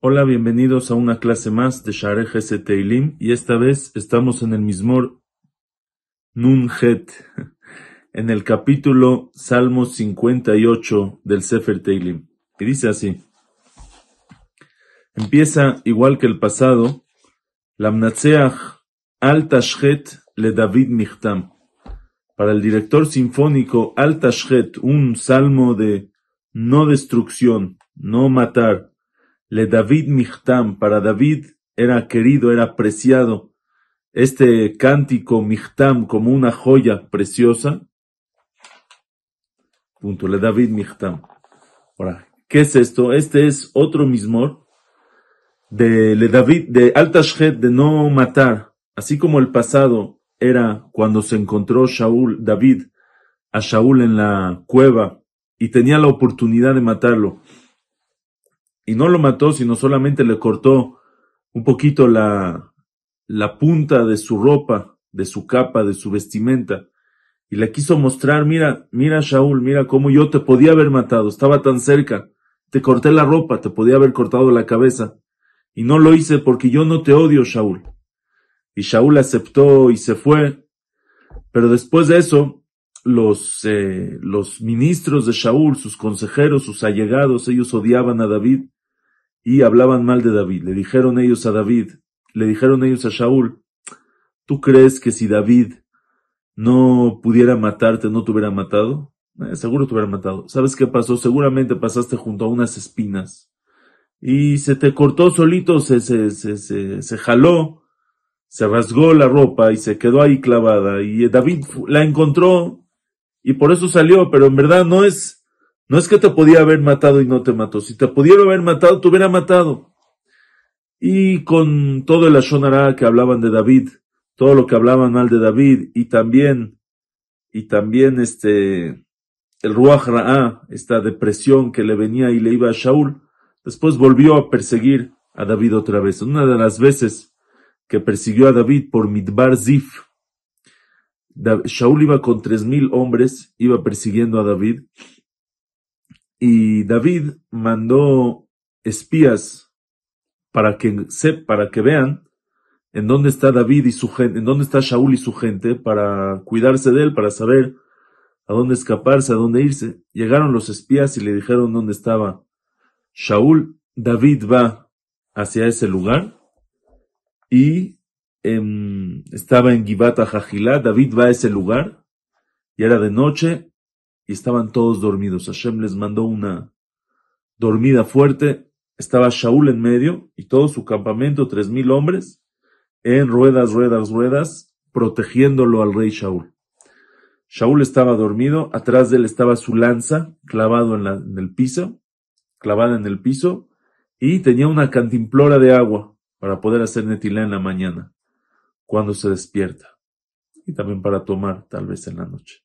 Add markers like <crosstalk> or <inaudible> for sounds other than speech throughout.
Hola, bienvenidos a una clase más de Share Ese Teilim y esta vez estamos en el Mismor Nun Het, en el capítulo Salmo 58 del Sefer Teilim. Y dice así. Empieza igual que el pasado, Lamnatseach Al Tashchet le David Michtam. Para el director sinfónico Al Tashchet, un salmo de no destrucción, no matar, le David Michtam, para David era querido, era apreciado. Este cántico Michtam como una joya preciosa. Punto, le David Michtam. Ahora, ¿qué es esto? Este es otro mismor de le David, de Altashhet, de no matar. Así como el pasado era cuando se encontró Shaul, David, a Shaul en la cueva y tenía la oportunidad de matarlo y no lo mató, sino solamente le cortó un poquito la, la punta de su ropa, de su capa, de su vestimenta, y le quiso mostrar, mira, mira Shaul, mira cómo yo te podía haber matado, estaba tan cerca, te corté la ropa, te podía haber cortado la cabeza, y no lo hice porque yo no te odio, Shaul. Y Shaul aceptó y se fue, pero después de eso, los, eh, los ministros de Shaul, sus consejeros, sus allegados, ellos odiaban a David, y hablaban mal de David. Le dijeron ellos a David, le dijeron ellos a Shaul, ¿tú crees que si David no pudiera matarte, no te hubiera matado? Eh, seguro te hubiera matado. ¿Sabes qué pasó? Seguramente pasaste junto a unas espinas y se te cortó solito, se, se, se, se, se jaló, se rasgó la ropa y se quedó ahí clavada y David la encontró y por eso salió, pero en verdad no es, no es que te podía haber matado y no te mató. Si te pudiera haber matado, te hubiera matado. Y con todo el Ashonara que hablaban de David, todo lo que hablaban mal de David, y también, y también este, el Ruach Ra'ah, esta depresión que le venía y le iba a Shaul, después volvió a perseguir a David otra vez. Una de las veces que persiguió a David por Midbar Zif, Shaul iba con tres mil hombres, iba persiguiendo a David, y David mandó espías para que, para que vean en dónde está David y su gente, en dónde está Shaul y su gente, para cuidarse de él, para saber a dónde escaparse, a dónde irse. Llegaron los espías y le dijeron dónde estaba Shaul. David va hacia ese lugar y em, estaba en Gibata Jajilá. David va a ese lugar y era de noche y estaban todos dormidos. Hashem les mandó una dormida fuerte. Estaba Shaul en medio y todo su campamento, tres mil hombres, en ruedas, ruedas, ruedas, protegiéndolo al rey Shaul. Shaul estaba dormido, atrás de él estaba su lanza clavado en, en el piso, clavada en el piso, y tenía una cantimplora de agua para poder hacer netilá en la mañana, cuando se despierta, y también para tomar tal vez en la noche.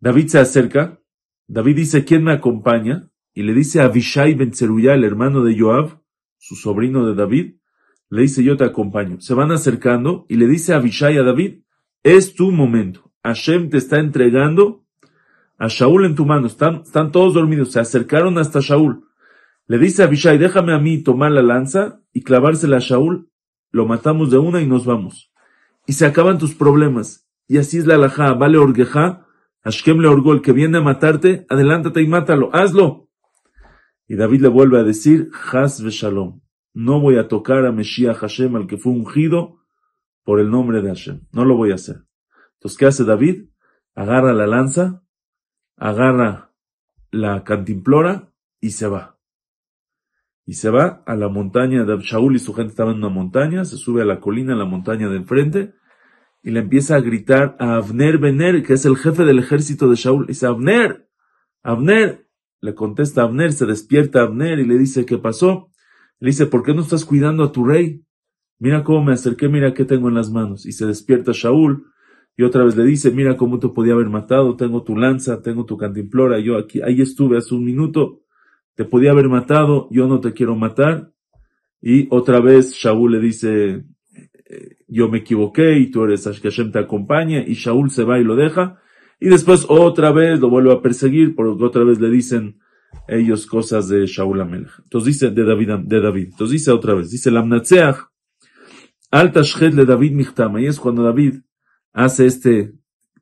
David se acerca, David dice, ¿quién me acompaña? Y le dice a Abishai Ben Zeruya, el hermano de Joab, su sobrino de David, le dice, yo te acompaño. Se van acercando y le dice a Abishai a David, es tu momento. Hashem te está entregando a Shaul en tu mano. Están, están todos dormidos. Se acercaron hasta Shaul. Le dice a Abishai, déjame a mí tomar la lanza y clavársela a Shaul. Lo matamos de una y nos vamos. Y se acaban tus problemas. Y así es la alajá. Vale orgueja Ashkem le orgó, el que viene a matarte, adelántate y mátalo, hazlo. Y David le vuelve a decir, Haz Shalom, no voy a tocar a Mesías Hashem, al que fue ungido por el nombre de Hashem, no lo voy a hacer. Entonces, ¿qué hace David? Agarra la lanza, agarra la cantimplora y se va. Y se va a la montaña de Shaul y su gente estaban en una montaña, se sube a la colina, en la montaña de enfrente, y le empieza a gritar a Abner Bener, que es el jefe del ejército de Shaul. Dice, Abner, Abner. Le contesta Abner, se despierta Abner y le dice, ¿qué pasó? Le dice, ¿por qué no estás cuidando a tu rey? Mira cómo me acerqué, mira qué tengo en las manos. Y se despierta Shaul y otra vez le dice, mira cómo te podía haber matado, tengo tu lanza, tengo tu cantimplora, yo aquí, ahí estuve hace un minuto, te podía haber matado, yo no te quiero matar. Y otra vez Shaul le dice, yo me equivoqué y tú eres que te acompaña y Shaul se va y lo deja Y después otra vez lo vuelve a perseguir, porque otra vez le dicen ellos cosas de Shaul Amelech. Entonces dice, de David, de David. Entonces dice otra vez, dice, Lamnatseach, alta le David michtama. Y es cuando David hace este,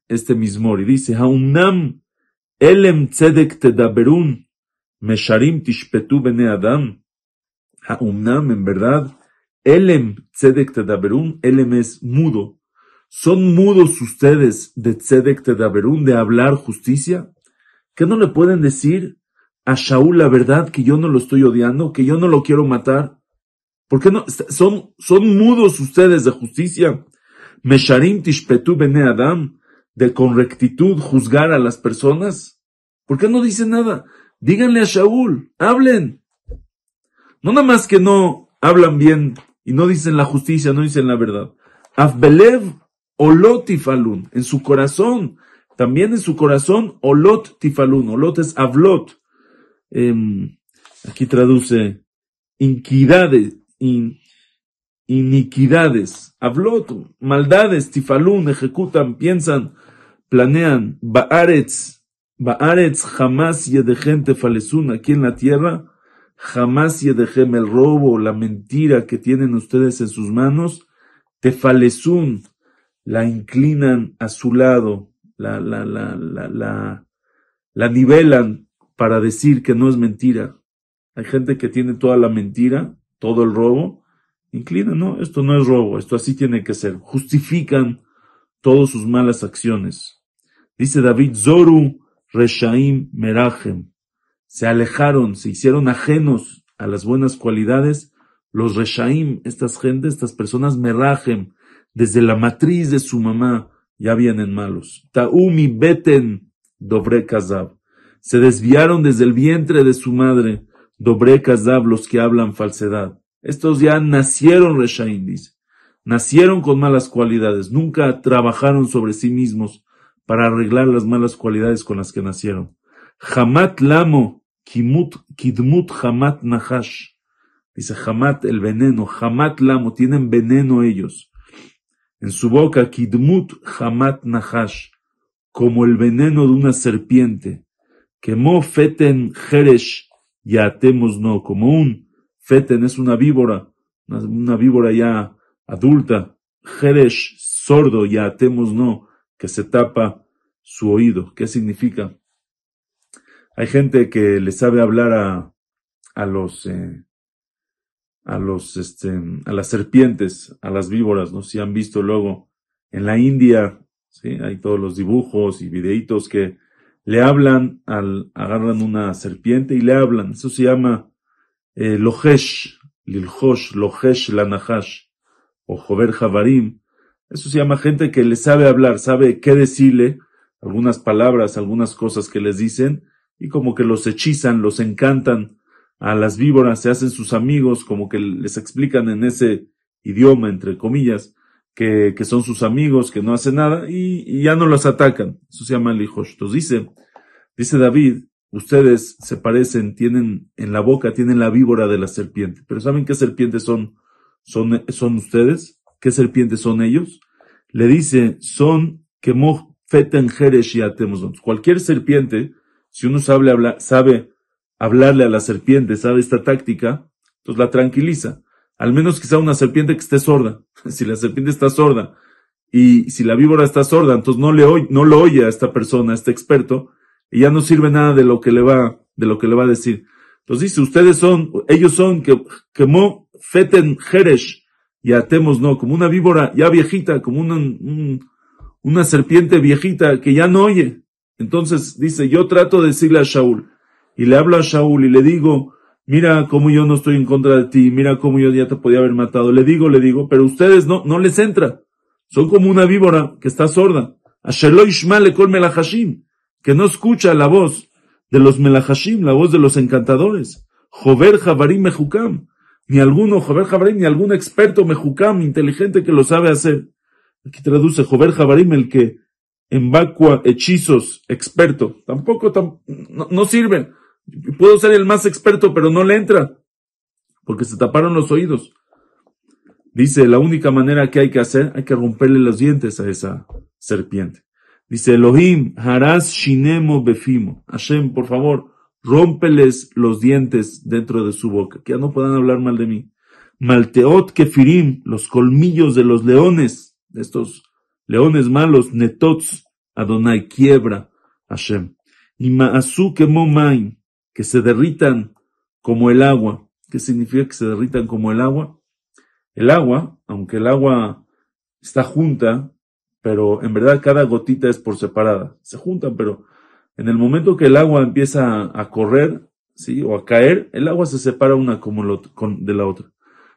este mismor y dice, Haunam elem tzedek tedaberun, mesharim tishpetu bene adam. Haunam, en verdad, elem tzedek tedaberun, elem es mudo. ¿Son mudos ustedes de tzedek tedaberun, de hablar justicia? ¿Qué no le pueden decir a Shaul la verdad que yo no lo estoy odiando, que yo no lo quiero matar? ¿Por qué no? Son, son mudos ustedes de justicia. Mesharim tishpetu bene Adam, de con rectitud juzgar a las personas. ¿Por qué no dicen nada? Díganle a Shaul, hablen. No nada más que no hablan bien y no dicen la justicia, no dicen la verdad. Afbelev olot tifalun, en su corazón, también en su corazón, olot tifalun. Olot es avlot. Em, aquí traduce inquidades, iniquidades, hablot, maldades, tifalun, ejecutan, piensan, planean, baaretz, baaretz, jamás yedejem tefalesun, aquí en la tierra, jamás yedejem el robo, la mentira que tienen ustedes en sus manos, tefalesun, la inclinan a su lado, la, la, la, la, la, la nivelan para decir que no es mentira. Hay gente que tiene toda la mentira, todo el robo, inclina, no, esto no es robo, esto así tiene que ser. Justifican todas sus malas acciones. Dice David, Zoru Reshaim Merachem. Se alejaron, se hicieron ajenos a las buenas cualidades. Los Reshaim, estas gentes, estas personas Merachem, desde la matriz de su mamá, ya vienen malos. Taumi Beten Dobre Kazab. Se desviaron desde el vientre de su madre. Dobre Kazab, los que hablan falsedad. Estos ya nacieron Reshaim, dice. Nacieron con malas cualidades, nunca trabajaron sobre sí mismos para arreglar las malas cualidades con las que nacieron. Hamat lamo, kimut, kidmut hamat nahash. Dice hamat el veneno, hamat lamo, tienen veneno ellos. En su boca, kidmut hamat nahash, como el veneno de una serpiente. Quemó feten jeresh, atemos no, como un Feten es una víbora, una, víbora ya adulta. Jeresh, sordo, ya atemos no, que se tapa su oído. ¿Qué significa? Hay gente que le sabe hablar a, a los, eh, a los, este, a las serpientes, a las víboras, ¿no? Si han visto luego en la India, ¿sí? Hay todos los dibujos y videitos que le hablan al, agarran una serpiente y le hablan. Eso se llama eh, Lohesh, Lilhosh, Lohesh, Lanahash, o Jover Javarim, eso se llama gente que le sabe hablar, sabe qué decirle, algunas palabras, algunas cosas que les dicen, y como que los hechizan, los encantan a las víboras, se hacen sus amigos, como que les explican en ese idioma, entre comillas, que, que son sus amigos, que no hacen nada, y, ya no los atacan. Eso se llama Lihosh. Entonces dice, dice David, ustedes se parecen, tienen en la boca, tienen la víbora de la serpiente. Pero ¿saben qué serpientes son, son, son ustedes? ¿Qué serpientes son ellos? Le dice, son que feten jeresh y. Cualquier serpiente, si uno sabe, sabe hablarle a la serpiente, sabe esta táctica, entonces la tranquiliza. Al menos que sea una serpiente que esté sorda. <laughs> Si la serpiente está sorda y si la víbora está sorda, entonces no le oye, no lo oye a esta persona, a este experto, y ya no sirve nada de lo que le va, de lo que le va a decir. Entonces dice, ustedes son, ellos son que, mo feten jeresh, y atemos no, como una víbora ya viejita, como una, una serpiente viejita que ya no oye. Entonces dice, yo trato de decirle a Shaul, y le hablo a Shaul y le digo, mira cómo yo no estoy en contra de ti, mira cómo yo ya te podía haber matado. Le digo, le digo, pero ustedes no, no les entra. Son como una víbora que está sorda. A Sheloy le colme la hashim que no escucha la voz de los melahashim, la voz de los encantadores. Jover Javarim Mejukam, ni alguno, Jover Javarim, ni algún experto Mejukam inteligente que lo sabe hacer. Aquí traduce Jover Javarim, el que embacua hechizos, experto. Tampoco, no, no sirve. Puedo ser el más experto, pero no le entra. Porque se taparon los oídos. Dice, la única manera que hay que hacer, hay que romperle los dientes a esa serpiente. Dice Elohim, Haras Shinemo Befimo. Hashem, por favor, rómpeles los dientes dentro de su boca, que ya no puedan hablar mal de mí. Malteot Kefirim, los colmillos de los leones, estos leones malos, Netots, Adonai, quiebra Hashem. Y Maasu Kemomain, que se derritan como el agua. ¿Qué significa que se derritan como el agua? El agua, aunque el agua está junta, pero en verdad cada gotita es por separada. Se juntan, pero en el momento que el agua empieza a correr, ¿sí? O a caer, el agua se separa una como lo, con, de la otra.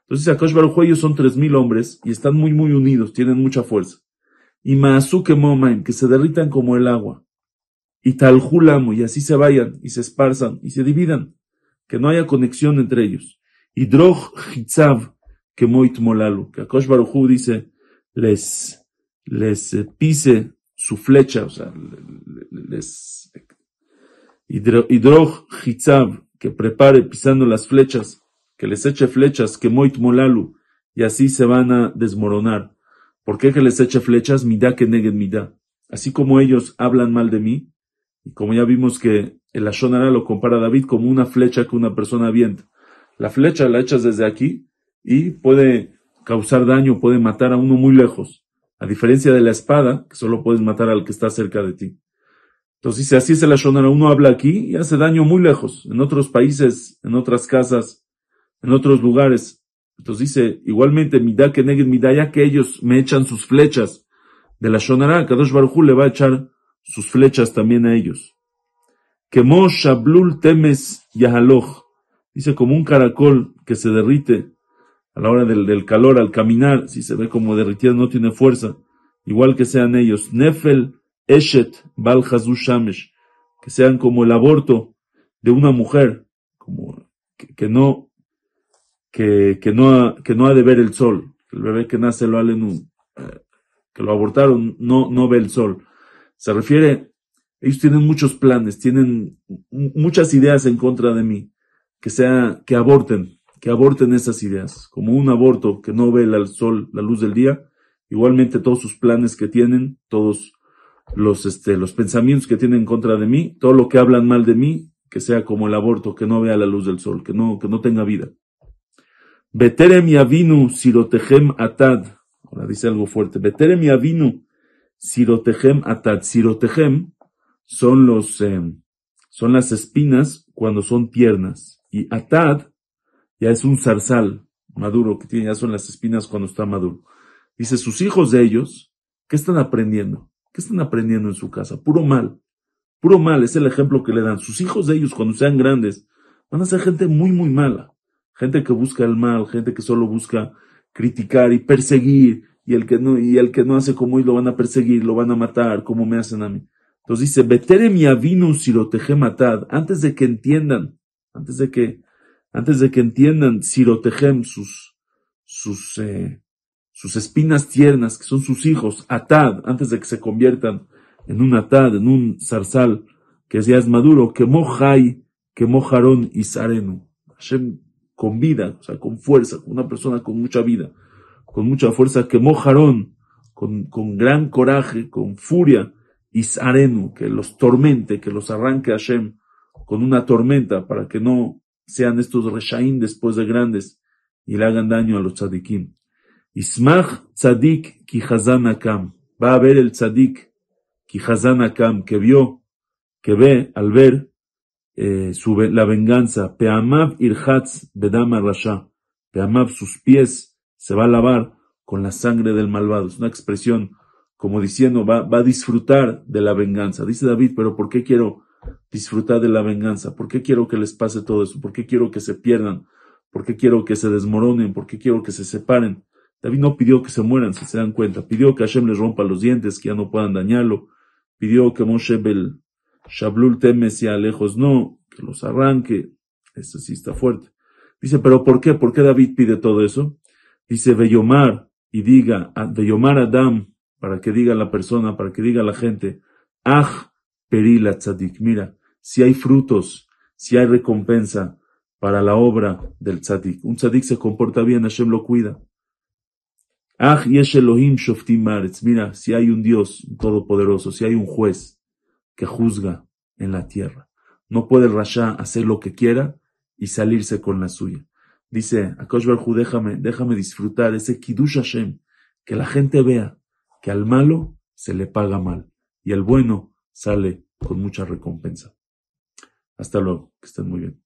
Entonces, Akash Baruj ellos son tres mil hombres y están muy, muy unidos, tienen mucha fuerza. Y Maasuke Momaim, que se derritan como el agua. Y Talhulamo, y así se vayan, y se esparzan, y se dividan. Que no haya conexión entre ellos. Y Drog Hitzav, que Moit Molalu, que Akash Baruj dice, les, les eh, pise su flecha, o sea, les hidrog hitzav, que prepare pisando las flechas, que les eche flechas, que moit molalu, y así se van a desmoronar. ¿Por qué que les eche flechas? Midá que neguen midá. Así como ellos hablan mal de mí, y como ya vimos que el Ashonara lo compara a David como una flecha que una persona avienta. La flecha la echas desde aquí y puede causar daño, puede matar a uno muy lejos. A diferencia de la espada, que solo puedes matar al que está cerca de ti. Entonces dice, así es el Ashonara, uno habla aquí y hace daño muy lejos, en otros países, en otras casas, en otros lugares. Entonces dice, igualmente, midá que neguen midá, ya que ellos me echan sus flechas de la Shonara, Kadosh Baruj le va a echar sus flechas también a ellos. Kemo shablul temes yahaloch. Dice como un caracol que se derrite a la hora del, calor, al caminar, si se ve como derritido, no tiene fuerza, igual que sean ellos. Nefel, Eshet, Bal Shamesh, que sean como el aborto de una mujer, como que, no, que, que, no ha, que no ha de ver el sol. El bebé que nace lo eh, que lo abortaron, no, no ve el sol. Se refiere, ellos tienen muchos planes, tienen muchas ideas en contra de mí, que sea, que aborten, que aborten esas ideas, como un aborto que no ve el sol, la luz del día, igualmente todos sus planes que tienen, todos los, este, los pensamientos que tienen en contra de mí, todo lo que hablan mal de mí, que sea como el aborto, que no vea la luz del sol, que no, que no tenga vida. Beterem yavinu sirotejem atad. Ahora dice algo fuerte. Beterem yavinu sirotejem atad. Sirotejem son los, eh, son las espinas cuando son tiernas. Y atad ya es un zarzal maduro que tiene, ya son las espinas cuando está maduro. Dice, sus hijos de ellos, ¿qué están aprendiendo? ¿Qué están aprendiendo en su casa? Puro mal. Puro mal, es el ejemplo que le dan. Sus hijos de ellos, cuando sean grandes, van a ser gente muy, muy mala. Gente que busca el mal, gente que solo busca criticar y perseguir, y el que no, y el que no hace como ellos lo van a perseguir, lo van a matar, como me hacen a mí. Entonces dice, vetere mi avinu si lo matad, antes de que entiendan, antes de que antes de que entiendan Sirotejem, sus, sus, eh, sus espinas tiernas, que son sus hijos, Atad, antes de que se conviertan en un Atad, en un zarzal, que ya es maduro, que Mojai, que Mojarón y Sarenu. Hashem con vida, o sea, con fuerza, una persona con mucha vida, con mucha fuerza, que Mojarón, con, con gran coraje, con furia, y que los tormente, que los arranque Hashem con una tormenta para que no sean estos reshaim después de grandes y le hagan daño a los tzadikim. Ismach tzadik ki akam. Va a ver el tzadik ki akam que vio, que ve al ver eh, la venganza. Peamav irhatz bedama rasha. Peamav sus pies se va a lavar con la sangre del malvado. Es una expresión como diciendo va, va a disfrutar de la venganza. Dice David, pero ¿por qué quiero disfrutar de la venganza? ¿Por qué quiero que les pase todo eso? ¿Por qué quiero que se pierdan? ¿Por qué quiero que se desmoronen? ¿Por qué quiero que se separen? David no pidió que se mueran, si se dan cuenta. Pidió que Hashem les rompa los dientes, que ya no puedan dañarlo. Pidió que Moshe Bel Shablul Temes y lejos no, que los arranque. Eso sí está fuerte. Dice, pero ¿por qué? ¿Por qué David pide todo eso? Dice, Beyomar, y diga, Beyomar Adam, para que diga la persona, para que diga la gente, Ah, Perila tzadik. Mira, si hay frutos, si hay recompensa para la obra del tzadik. Un tzadik se comporta bien, Hashem lo cuida. Ah, yesh Elohim shoftim maretz. Mira, si hay un Dios todopoderoso, si hay un juez que juzga en la tierra, no puede el Rasha hacer lo que quiera y salirse con la suya. Dice, Akosh Barhu, déjame, déjame disfrutar ese Kiddush Hashem, que la gente vea que al malo se le paga mal y al bueno sale con mucha recompensa. Hasta luego, que estén muy bien.